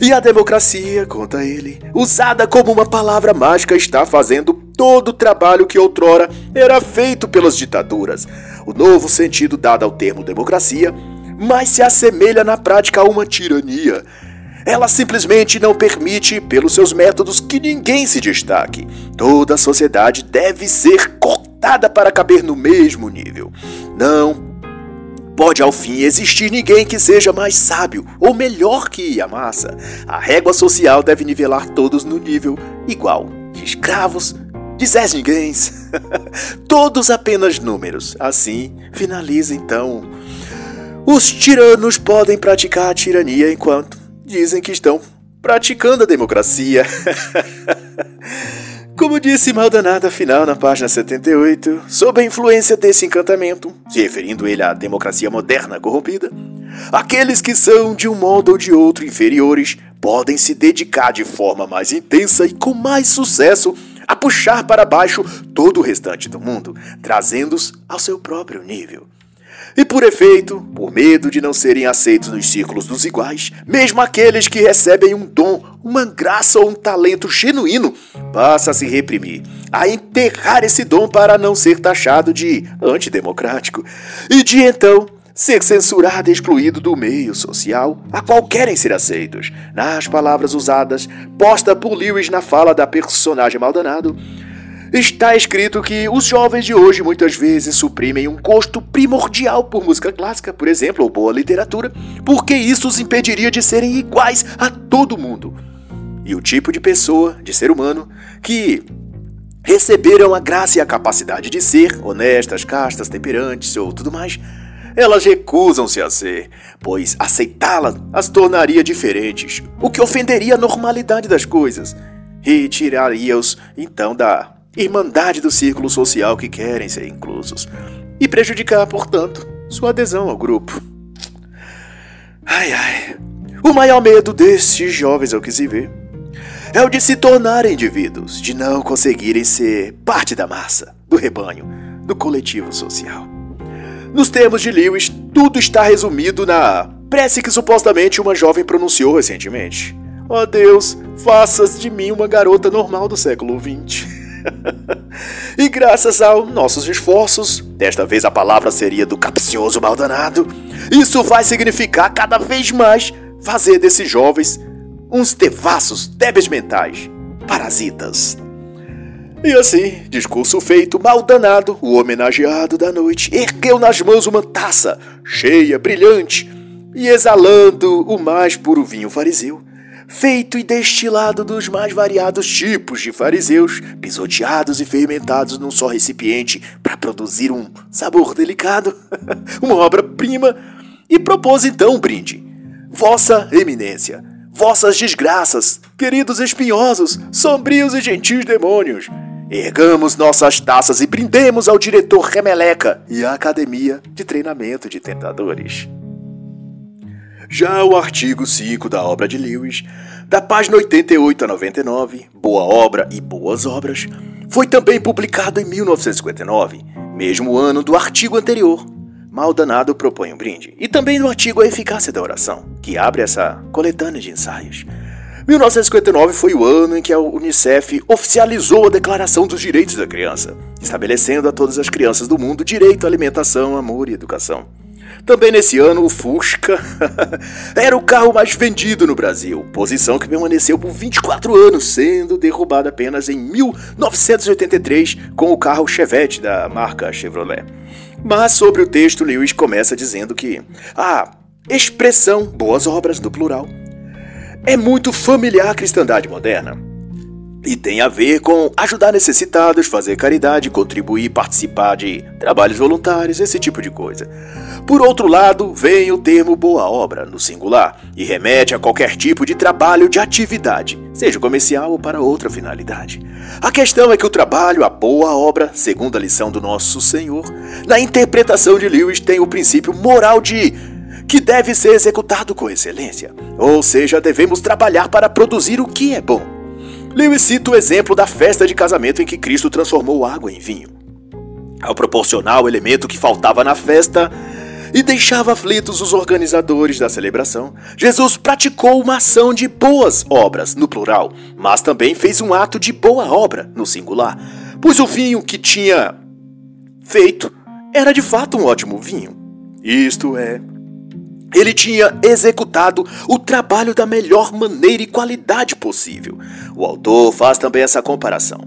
E a democracia, conta ele, usada como uma palavra mágica, está fazendo todo o trabalho que outrora era feito pelas ditaduras. O novo sentido dado ao termo democracia mais se assemelha na prática a uma tirania. Ela simplesmente não permite, pelos seus métodos, que ninguém se destaque. Toda a sociedade deve ser cortada para caber no mesmo nível. Não pode ao fim existir ninguém que seja mais sábio ou melhor que a massa. A régua social deve nivelar todos no nível igual. Escravos, de Zé Ninguém, todos apenas números. Assim, finaliza então. Os tiranos podem praticar a tirania enquanto dizem que estão praticando a democracia. [laughs] Como disse Maldonado final na página 78, sob a influência desse encantamento, se referindo ele à democracia moderna corrompida, aqueles que são de um modo ou de outro inferiores podem se dedicar de forma mais intensa e com mais sucesso a puxar para baixo todo o restante do mundo, trazendo-os ao seu próprio nível. E por efeito, por medo de não serem aceitos nos círculos dos iguais, mesmo aqueles que recebem um dom, uma graça ou um talento genuíno, passa a se reprimir, a enterrar esse dom para não ser taxado de antidemocrático, e de então ser censurado e excluído do meio social a qual querem ser aceitos. Nas palavras usadas, posta por Lewis na fala da personagem maldanado, Está escrito que os jovens de hoje muitas vezes suprimem um gosto primordial por música clássica, por exemplo, ou boa literatura, porque isso os impediria de serem iguais a todo mundo. E o tipo de pessoa, de ser humano, que receberam a graça e a capacidade de ser honestas, castas, temperantes ou tudo mais, elas recusam-se a ser, pois aceitá-las as tornaria diferentes, o que ofenderia a normalidade das coisas e tiraria-os então da irmandade do círculo social que querem ser inclusos, e prejudicar, portanto, sua adesão ao grupo. Ai ai, o maior medo desses jovens ao que se vê é o de se tornarem indivíduos, de não conseguirem ser parte da massa, do rebanho, do coletivo social. Nos termos de Lewis, tudo está resumido na prece que supostamente uma jovem pronunciou recentemente. Ó oh Deus, faças de mim uma garota normal do século XX. [laughs] e graças aos nossos esforços, desta vez a palavra seria do capcioso maldanado, isso vai significar cada vez mais fazer desses jovens uns devassos débeis mentais, parasitas. E assim, discurso feito, maldanado, o homenageado da noite ergueu nas mãos uma taça, cheia, brilhante, e exalando o mais puro vinho fariseu, feito e destilado dos mais variados tipos de fariseus, pisoteados e fermentados num só recipiente para produzir um sabor delicado, [laughs] uma obra-prima, e propôs então um brinde. Vossa Eminência, vossas desgraças, queridos espinhosos, sombrios e gentis demônios, ergamos nossas taças e brindemos ao diretor Remeleca e à Academia de Treinamento de Tentadores. Já o artigo 5 da obra de Lewis, da página 88 a 99, Boa Obra e Boas Obras, foi também publicado em 1959, mesmo ano do artigo anterior. Maldanado propõe um brinde, e também no artigo A Eficácia da Oração, que abre essa coletânea de ensaios. 1959 foi o ano em que a Unicef oficializou a Declaração dos Direitos da Criança, estabelecendo a todas as crianças do mundo direito à alimentação, amor e educação. Também nesse ano, o Fusca [laughs] era o carro mais vendido no Brasil, posição que permaneceu por 24 anos, sendo derrubada apenas em 1983 com o carro Chevette da marca Chevrolet. Mas sobre o texto, Lewis começa dizendo que a expressão boas obras, no plural, é muito familiar à cristandade moderna e tem a ver com ajudar necessitados, fazer caridade, contribuir, participar de trabalhos voluntários, esse tipo de coisa. Por outro lado, vem o termo boa obra, no singular, e remete a qualquer tipo de trabalho de atividade, seja comercial ou para outra finalidade. A questão é que o trabalho, a boa obra, segundo a lição do nosso Senhor, na interpretação de Lewis tem o princípio moral de que deve ser executado com excelência. Ou seja, devemos trabalhar para produzir o que é bom Lewis cita o exemplo da festa de casamento em que Cristo transformou água em vinho. Ao proporcionar o elemento que faltava na festa e deixava aflitos os organizadores da celebração, Jesus praticou uma ação de boas obras, no plural, mas também fez um ato de boa obra, no singular, pois o vinho que tinha feito era de fato um ótimo vinho. Isto é, ele tinha executado o trabalho da melhor maneira e qualidade possível. O autor faz também essa comparação.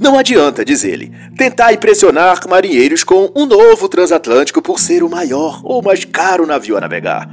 Não adianta, diz ele, tentar impressionar marinheiros com um novo transatlântico por ser o maior ou mais caro navio a navegar.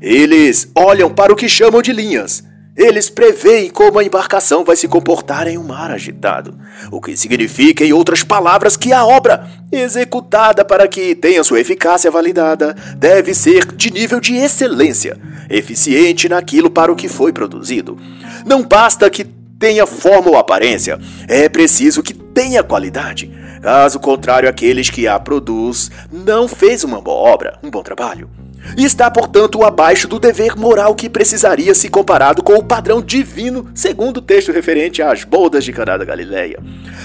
Eles olham para o que chamam de linhas, eles preveem como a embarcação vai se comportar em um mar agitado, o que significa, em outras palavras, que a obra, executada para que tenha sua eficácia validada, deve ser de nível de excelência, eficiente naquilo para o que foi produzido. Não basta que tenha forma ou aparência, é preciso que tenha qualidade. Caso contrário, aqueles que a produz não fez uma boa obra, um bom trabalho e está, portanto, abaixo do dever moral que precisaria se comparado com o padrão divino, segundo o texto referente às bodas de Caná da Galileia.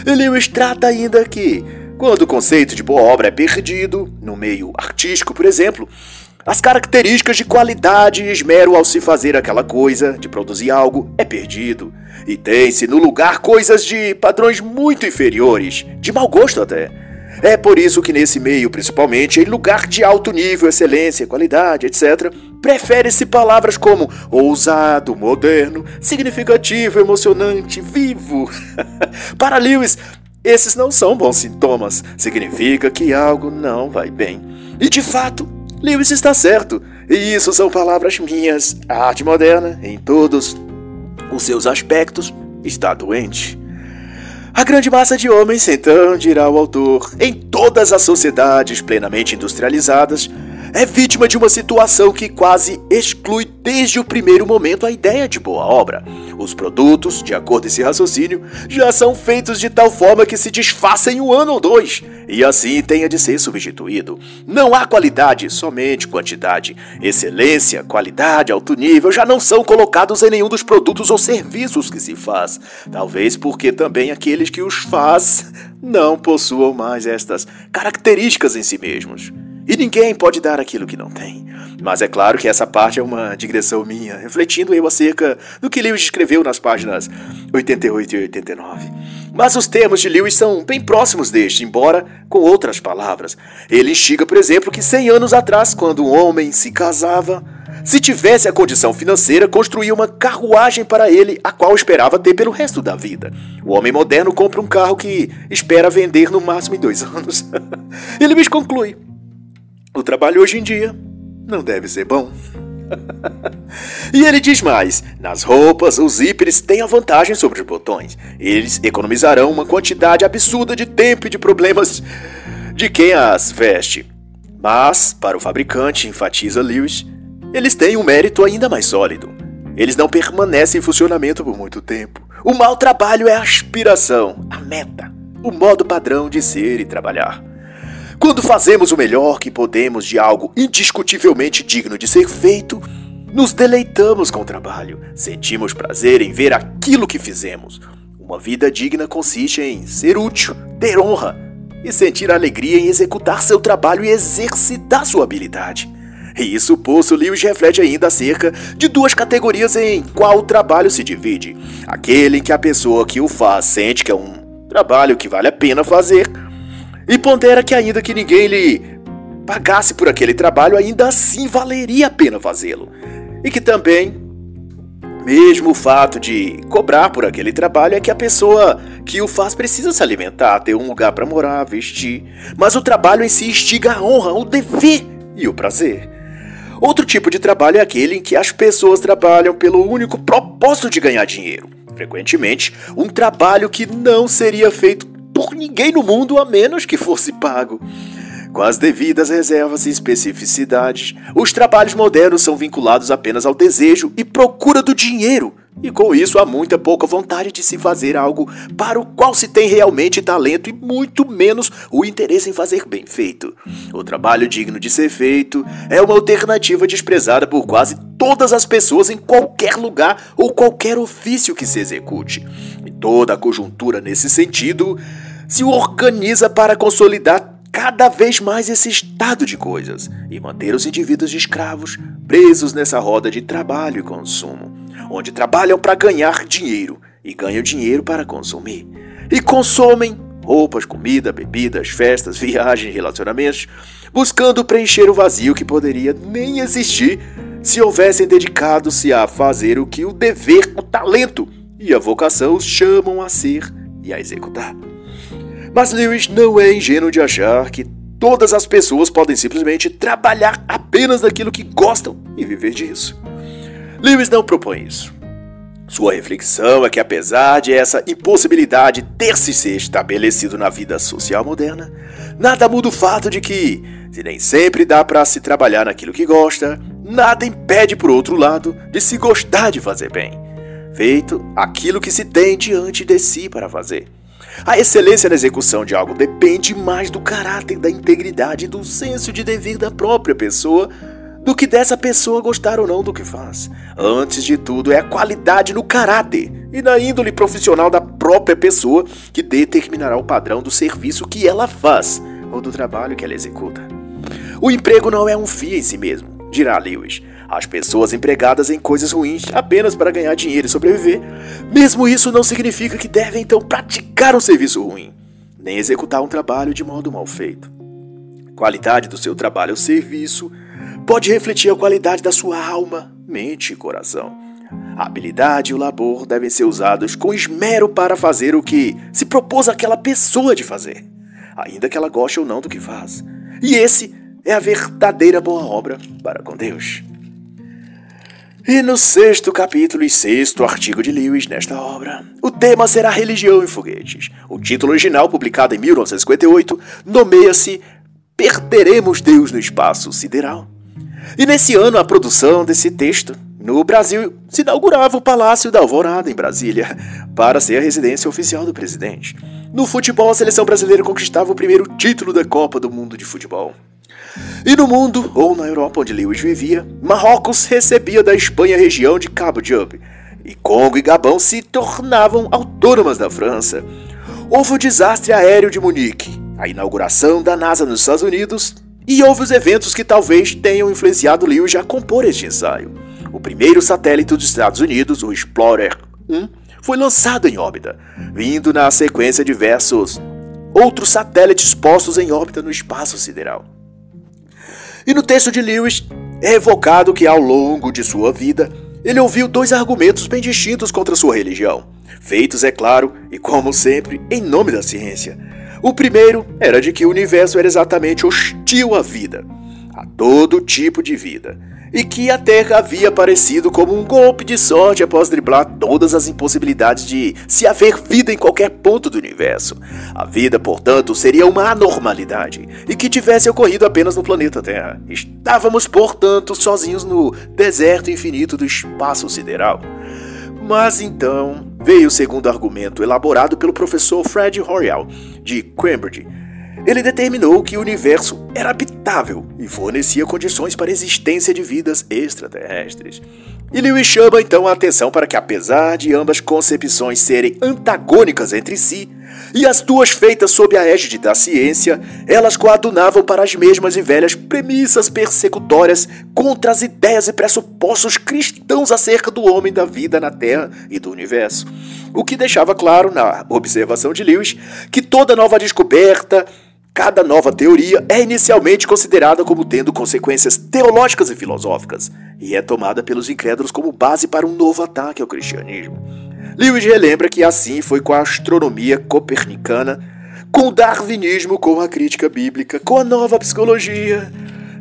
E Lewis trata ainda que, quando o conceito de boa obra é perdido, no meio artístico, por exemplo, as características de qualidade e esmero ao se fazer aquela coisa, de produzir algo, é perdido. E tem-se no lugar coisas de padrões muito inferiores, de mau gosto até. É por isso que nesse meio, principalmente, em lugar de alto nível, excelência, qualidade, etc., prefere-se palavras como ousado, moderno, significativo, emocionante, vivo. [laughs] Para Lewis, esses não são bons sintomas. Significa que algo não vai bem. E de fato, Lewis está certo. E isso são palavras minhas. A arte moderna, em todos os seus aspectos, está doente. A grande massa de homens, então, dirá o autor, em todas as sociedades plenamente industrializadas, é vítima de uma situação que quase exclui desde o primeiro momento a ideia de boa obra. Os produtos, de acordo com esse raciocínio, já são feitos de tal forma que se desfaça em um ano ou dois, e assim tenha de ser substituído. Não há qualidade, somente quantidade. Excelência, qualidade, alto nível já não são colocados em nenhum dos produtos ou serviços que se faz. Talvez porque também aqueles que os faz não possuam mais estas características em si mesmos. E ninguém pode dar aquilo que não tem. Mas é claro que essa parte é uma digressão minha, refletindo eu acerca do que Lewis escreveu nas páginas 88 e 89. Mas os termos de Lewis são bem próximos deste, embora com outras palavras. Ele instiga, por exemplo, que 100 anos atrás, quando um homem se casava, se tivesse a condição financeira, construía uma carruagem para ele, a qual esperava ter pelo resto da vida. O homem moderno compra um carro que espera vender no máximo em dois [laughs] anos. Ele me conclui. O trabalho hoje em dia não deve ser bom. [laughs] e ele diz mais: nas roupas, os zíperes têm a vantagem sobre os botões. Eles economizarão uma quantidade absurda de tempo e de problemas de quem as veste. Mas, para o fabricante, enfatiza Lewis, eles têm um mérito ainda mais sólido. Eles não permanecem em funcionamento por muito tempo. O mau trabalho é a aspiração, a meta, o modo padrão de ser e trabalhar. Quando fazemos o melhor que podemos de algo indiscutivelmente digno de ser feito, nos deleitamos com o trabalho, sentimos prazer em ver aquilo que fizemos. Uma vida digna consiste em ser útil, ter honra e sentir alegria em executar seu trabalho e exercitar sua habilidade. E isso posto, Lewis reflete ainda acerca de duas categorias em qual o trabalho se divide: aquele em que a pessoa que o faz sente que é um trabalho que vale a pena fazer e pondera que, ainda que ninguém lhe pagasse por aquele trabalho, ainda assim valeria a pena fazê-lo. E que também, mesmo o fato de cobrar por aquele trabalho, é que a pessoa que o faz precisa se alimentar, ter um lugar para morar, vestir. Mas o trabalho em si instiga a honra, o dever e o prazer. Outro tipo de trabalho é aquele em que as pessoas trabalham pelo único propósito de ganhar dinheiro. Frequentemente, um trabalho que não seria feito por ninguém no mundo a menos que fosse pago. Com as devidas reservas e especificidades, os trabalhos modernos são vinculados apenas ao desejo e procura do dinheiro, e com isso há muita pouca vontade de se fazer algo para o qual se tem realmente talento e muito menos o interesse em fazer bem feito. O trabalho digno de ser feito é uma alternativa desprezada por quase todas as pessoas em qualquer lugar ou qualquer ofício que se execute. E toda a conjuntura nesse sentido se organiza para consolidar cada vez mais esse estado de coisas e manter os indivíduos escravos presos nessa roda de trabalho e consumo, onde trabalham para ganhar dinheiro e ganham dinheiro para consumir, e consomem roupas, comida, bebidas, festas, [laughs] viagens, relacionamentos, buscando preencher o vazio que poderia nem existir se houvessem dedicado-se a fazer o que o dever, o talento e a vocação os chamam a ser e a executar. Mas Lewis não é ingênuo de achar que todas as pessoas podem simplesmente trabalhar apenas naquilo que gostam e viver disso. Lewis não propõe isso. Sua reflexão é que, apesar de essa impossibilidade ter se estabelecido na vida social moderna, nada muda o fato de que, se nem sempre dá para se trabalhar naquilo que gosta, nada impede, por outro lado, de se gostar de fazer bem, feito aquilo que se tem diante de si para fazer. A excelência na execução de algo depende mais do caráter, da integridade e do senso de dever da própria pessoa do que dessa pessoa gostar ou não do que faz. Antes de tudo, é a qualidade no caráter e na índole profissional da própria pessoa que determinará o padrão do serviço que ela faz ou do trabalho que ela executa. O emprego não é um fim em si mesmo, dirá Lewis. As pessoas empregadas em coisas ruins apenas para ganhar dinheiro e sobreviver, mesmo isso não significa que devem então praticar um serviço ruim, nem executar um trabalho de modo mal feito. Qualidade do seu trabalho ou serviço pode refletir a qualidade da sua alma, mente e coração. A habilidade e o labor devem ser usados com esmero para fazer o que se propôs aquela pessoa de fazer, ainda que ela goste ou não do que faz. E esse é a verdadeira boa obra para com Deus. E no sexto capítulo e sexto artigo de Lewis nesta obra, o tema será Religião em Foguetes. O título original, publicado em 1958, nomeia-se Perderemos Deus no Espaço Sideral. E nesse ano, a produção desse texto no Brasil, se inaugurava o Palácio da Alvorada, em Brasília, [laughs] para ser a residência oficial do presidente. No futebol, a seleção brasileira conquistava o primeiro título da Copa do Mundo de Futebol. E no mundo, ou na Europa onde Lewis vivia, Marrocos recebia da Espanha a região de Cabo Job, e Congo e Gabão se tornavam autônomas da França. Houve o desastre aéreo de Munique, a inauguração da NASA nos Estados Unidos, e houve os eventos que talvez tenham influenciado Lewis a compor este ensaio. O primeiro satélite dos Estados Unidos, o Explorer 1, foi lançado em órbita, vindo na sequência diversos outros satélites postos em órbita no espaço sideral. E no texto de Lewis é evocado que ao longo de sua vida ele ouviu dois argumentos bem distintos contra sua religião, feitos, é claro, e como sempre, em nome da ciência. O primeiro era de que o universo era exatamente hostil à vida, a todo tipo de vida e que a Terra havia aparecido como um golpe de sorte após driblar todas as impossibilidades de se haver vida em qualquer ponto do universo. A vida, portanto, seria uma anormalidade e que tivesse ocorrido apenas no planeta Terra. Estávamos, portanto, sozinhos no deserto infinito do espaço sideral. Mas então veio o segundo argumento elaborado pelo professor Fred Hoyle, de Cambridge ele determinou que o universo era habitável e fornecia condições para a existência de vidas extraterrestres. E Lewis chama então a atenção para que, apesar de ambas concepções serem antagônicas entre si, e as duas feitas sob a égide da ciência, elas coadunavam para as mesmas e velhas premissas persecutórias contra as ideias e pressupostos cristãos acerca do homem, da vida na Terra e do universo. O que deixava claro, na observação de Lewis, que toda nova descoberta, Cada nova teoria é inicialmente considerada como tendo consequências teológicas e filosóficas, e é tomada pelos incrédulos como base para um novo ataque ao cristianismo. Lewis relembra que assim foi com a astronomia copernicana, com o darwinismo, com a crítica bíblica, com a nova psicologia.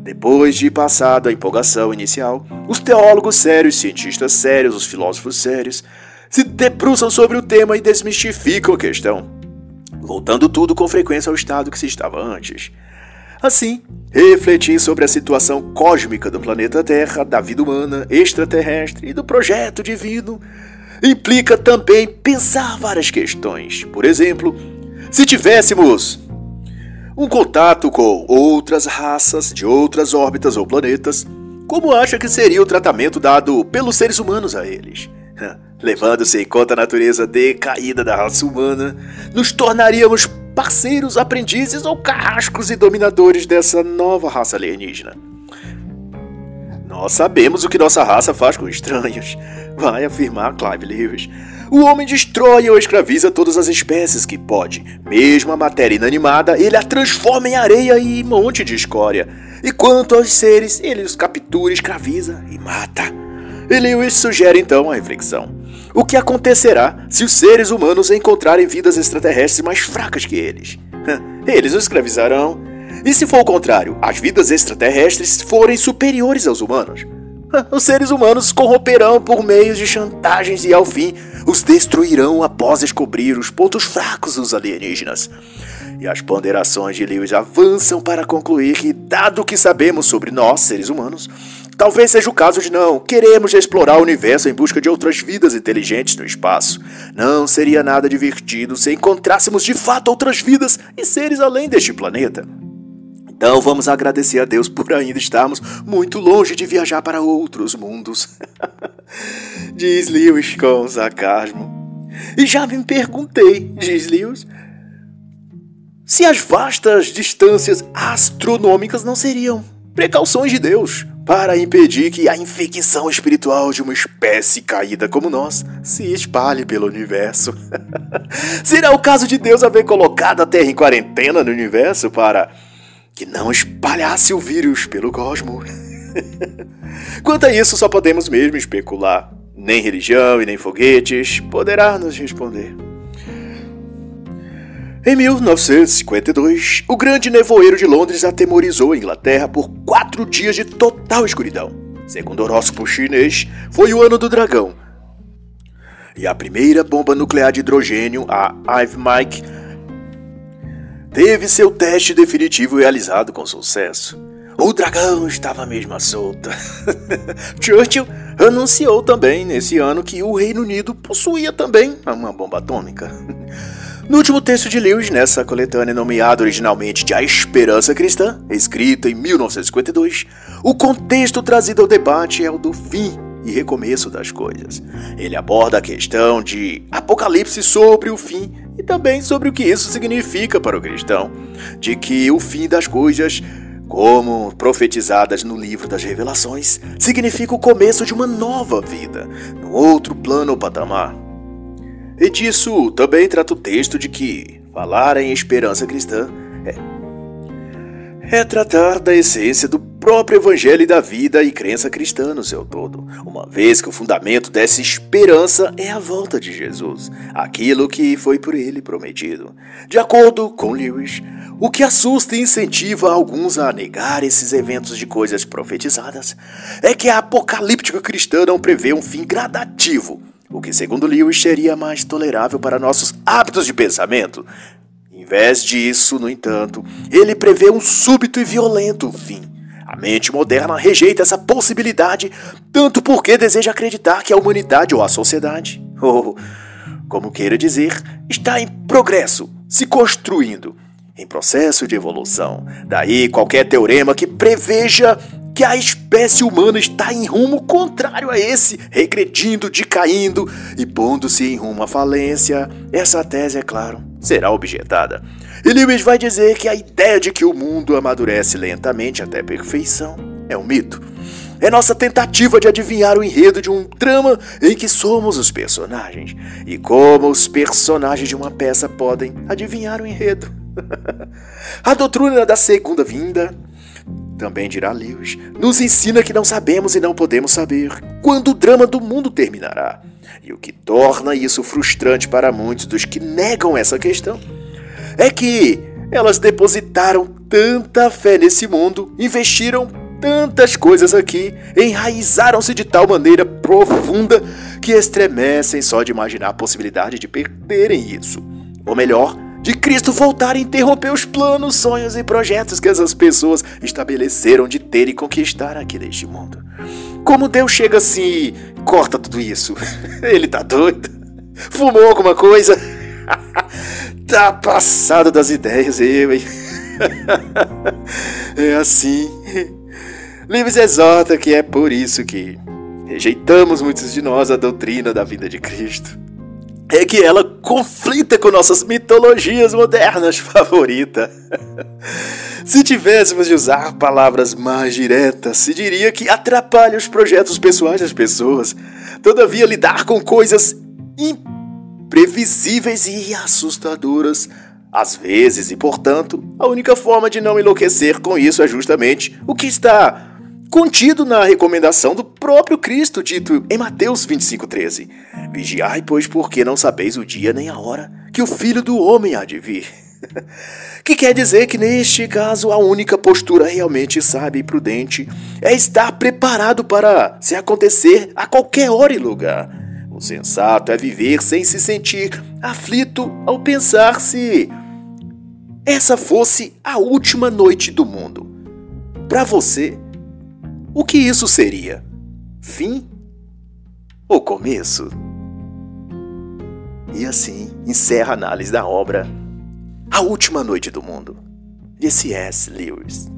Depois de passada a empolgação inicial, os teólogos sérios, cientistas sérios, os filósofos sérios, se debruçam sobre o tema e desmistificam a questão voltando tudo com frequência ao estado que se estava antes. Assim, refletir sobre a situação cósmica do planeta Terra, da vida humana, extraterrestre e do projeto divino implica também pensar várias questões. Por exemplo, se tivéssemos um contato com outras raças de outras órbitas ou planetas, como acha que seria o tratamento dado pelos seres humanos a eles? [laughs] Levando-se em conta a natureza decaída da raça humana, nos tornaríamos parceiros, aprendizes ou carrascos e dominadores dessa nova raça alienígena. Nós sabemos o que nossa raça faz com estranhos, [laughs] vai afirmar Clive Lewis. O homem destrói ou escraviza todas as espécies que pode. Mesmo a matéria inanimada, ele a transforma em areia e monte de escória. E quanto aos seres, ele os captura, escraviza e mata. E Lewis sugere então a reflexão. O que acontecerá se os seres humanos encontrarem vidas extraterrestres mais fracas que eles? Eles os escravizarão. E se for o contrário, as vidas extraterrestres forem superiores aos humanos? Os seres humanos corromperão por meios de chantagens e, ao fim, os destruirão após descobrir os pontos fracos dos alienígenas. E as ponderações de Lewis avançam para concluir que, dado o que sabemos sobre nós, seres humanos, Talvez seja o caso de não queremos explorar o universo em busca de outras vidas inteligentes no espaço. Não seria nada divertido se encontrássemos de fato outras vidas e seres além deste planeta. Então vamos agradecer a Deus por ainda estarmos muito longe de viajar para outros mundos. [laughs] diz Lewis com sarcasmo. E já me perguntei, diz Lewis, se as vastas distâncias astronômicas não seriam precauções de Deus para impedir que a infecção espiritual de uma espécie caída como nós se espalhe pelo universo. [laughs] Será o caso de Deus haver colocado a Terra em quarentena no universo para que não espalhasse o vírus pelo cosmo? [laughs] Quanto a isso, só podemos mesmo especular. nem religião e nem foguetes poderá nos responder. Em 1952, o grande nevoeiro de Londres atemorizou a Inglaterra por quatro dias de total escuridão. Segundo o horóscopo chinês, foi o ano do dragão. E a primeira bomba nuclear de hidrogênio, a Ive Mike, teve seu teste definitivo realizado com sucesso. O dragão estava mesmo à solta. [laughs] Churchill anunciou também nesse ano que o Reino Unido possuía também uma bomba atômica. No último texto de Lewis, nessa coletânea nomeada originalmente de A Esperança Cristã, escrita em 1952, o contexto trazido ao debate é o do fim e recomeço das coisas. Ele aborda a questão de apocalipse sobre o fim e também sobre o que isso significa para o cristão, de que o fim das coisas como profetizadas no livro das Revelações, significa o começo de uma nova vida, no outro plano ou patamar. E disso também trata o texto de que falar em esperança cristã é, é tratar da essência do próprio evangelho e da vida e crença cristã no seu todo, uma vez que o fundamento dessa esperança é a volta de Jesus, aquilo que foi por ele prometido. De acordo com Lewis, o que assusta e incentiva alguns a negar esses eventos de coisas profetizadas é que a apocalíptica cristã não prevê um fim gradativo o que, segundo Lewis, seria mais tolerável para nossos hábitos de pensamento. Em vez disso, no entanto, ele prevê um súbito e violento fim. A mente moderna rejeita essa possibilidade, tanto porque deseja acreditar que a humanidade ou a sociedade, [laughs] ou como queira dizer, está em progresso, se construindo, em processo de evolução. Daí qualquer teorema que preveja que a espécie humana está em rumo contrário a esse, regredindo, decaindo e pondo-se em rumo à falência. Essa tese, é claro, será objetada. E Lewis vai dizer que a ideia de que o mundo amadurece lentamente até a perfeição é um mito. É nossa tentativa de adivinhar o enredo de um drama em que somos os personagens. E como os personagens de uma peça podem adivinhar o enredo. [laughs] a doutrina da segunda vinda também dirá Lewis, nos ensina que não sabemos e não podemos saber quando o drama do mundo terminará. E o que torna isso frustrante para muitos dos que negam essa questão é que elas depositaram tanta fé nesse mundo, investiram tantas coisas aqui, enraizaram-se de tal maneira profunda que estremecem só de imaginar a possibilidade de perderem isso. Ou melhor, de Cristo voltar a interromper os planos, sonhos e projetos que essas pessoas estabeleceram de ter e conquistar aqui neste mundo. Como Deus chega assim e corta tudo isso? [laughs] Ele tá doido? Fumou alguma coisa? [laughs] tá passado das ideias, eu, hein? [laughs] é assim. Livres exorta que é por isso que rejeitamos muitos de nós a doutrina da vida de Cristo é que ela conflita com nossas mitologias modernas [laughs] favoritas. se tivéssemos de usar palavras mais diretas, se diria que atrapalha os projetos pessoais das pessoas. Todavia, lidar com coisas imprevisíveis e assustadoras às vezes, e portanto, a única forma de não enlouquecer com isso é justamente o que está contido na recomendação do próprio Cristo, dito em Mateus 25,13: Vigiai, pois, porque não sabeis o dia nem a hora que o filho do homem há de vir. [laughs] que quer dizer que, neste caso, a única postura realmente sábia e prudente é estar preparado para se acontecer a qualquer hora e lugar. O sensato é viver sem se sentir aflito ao pensar se essa fosse a última noite do mundo. Para você, o que isso seria? Fim ou começo? E assim encerra a análise da obra A Última Noite do Mundo, de C.S. Lewis.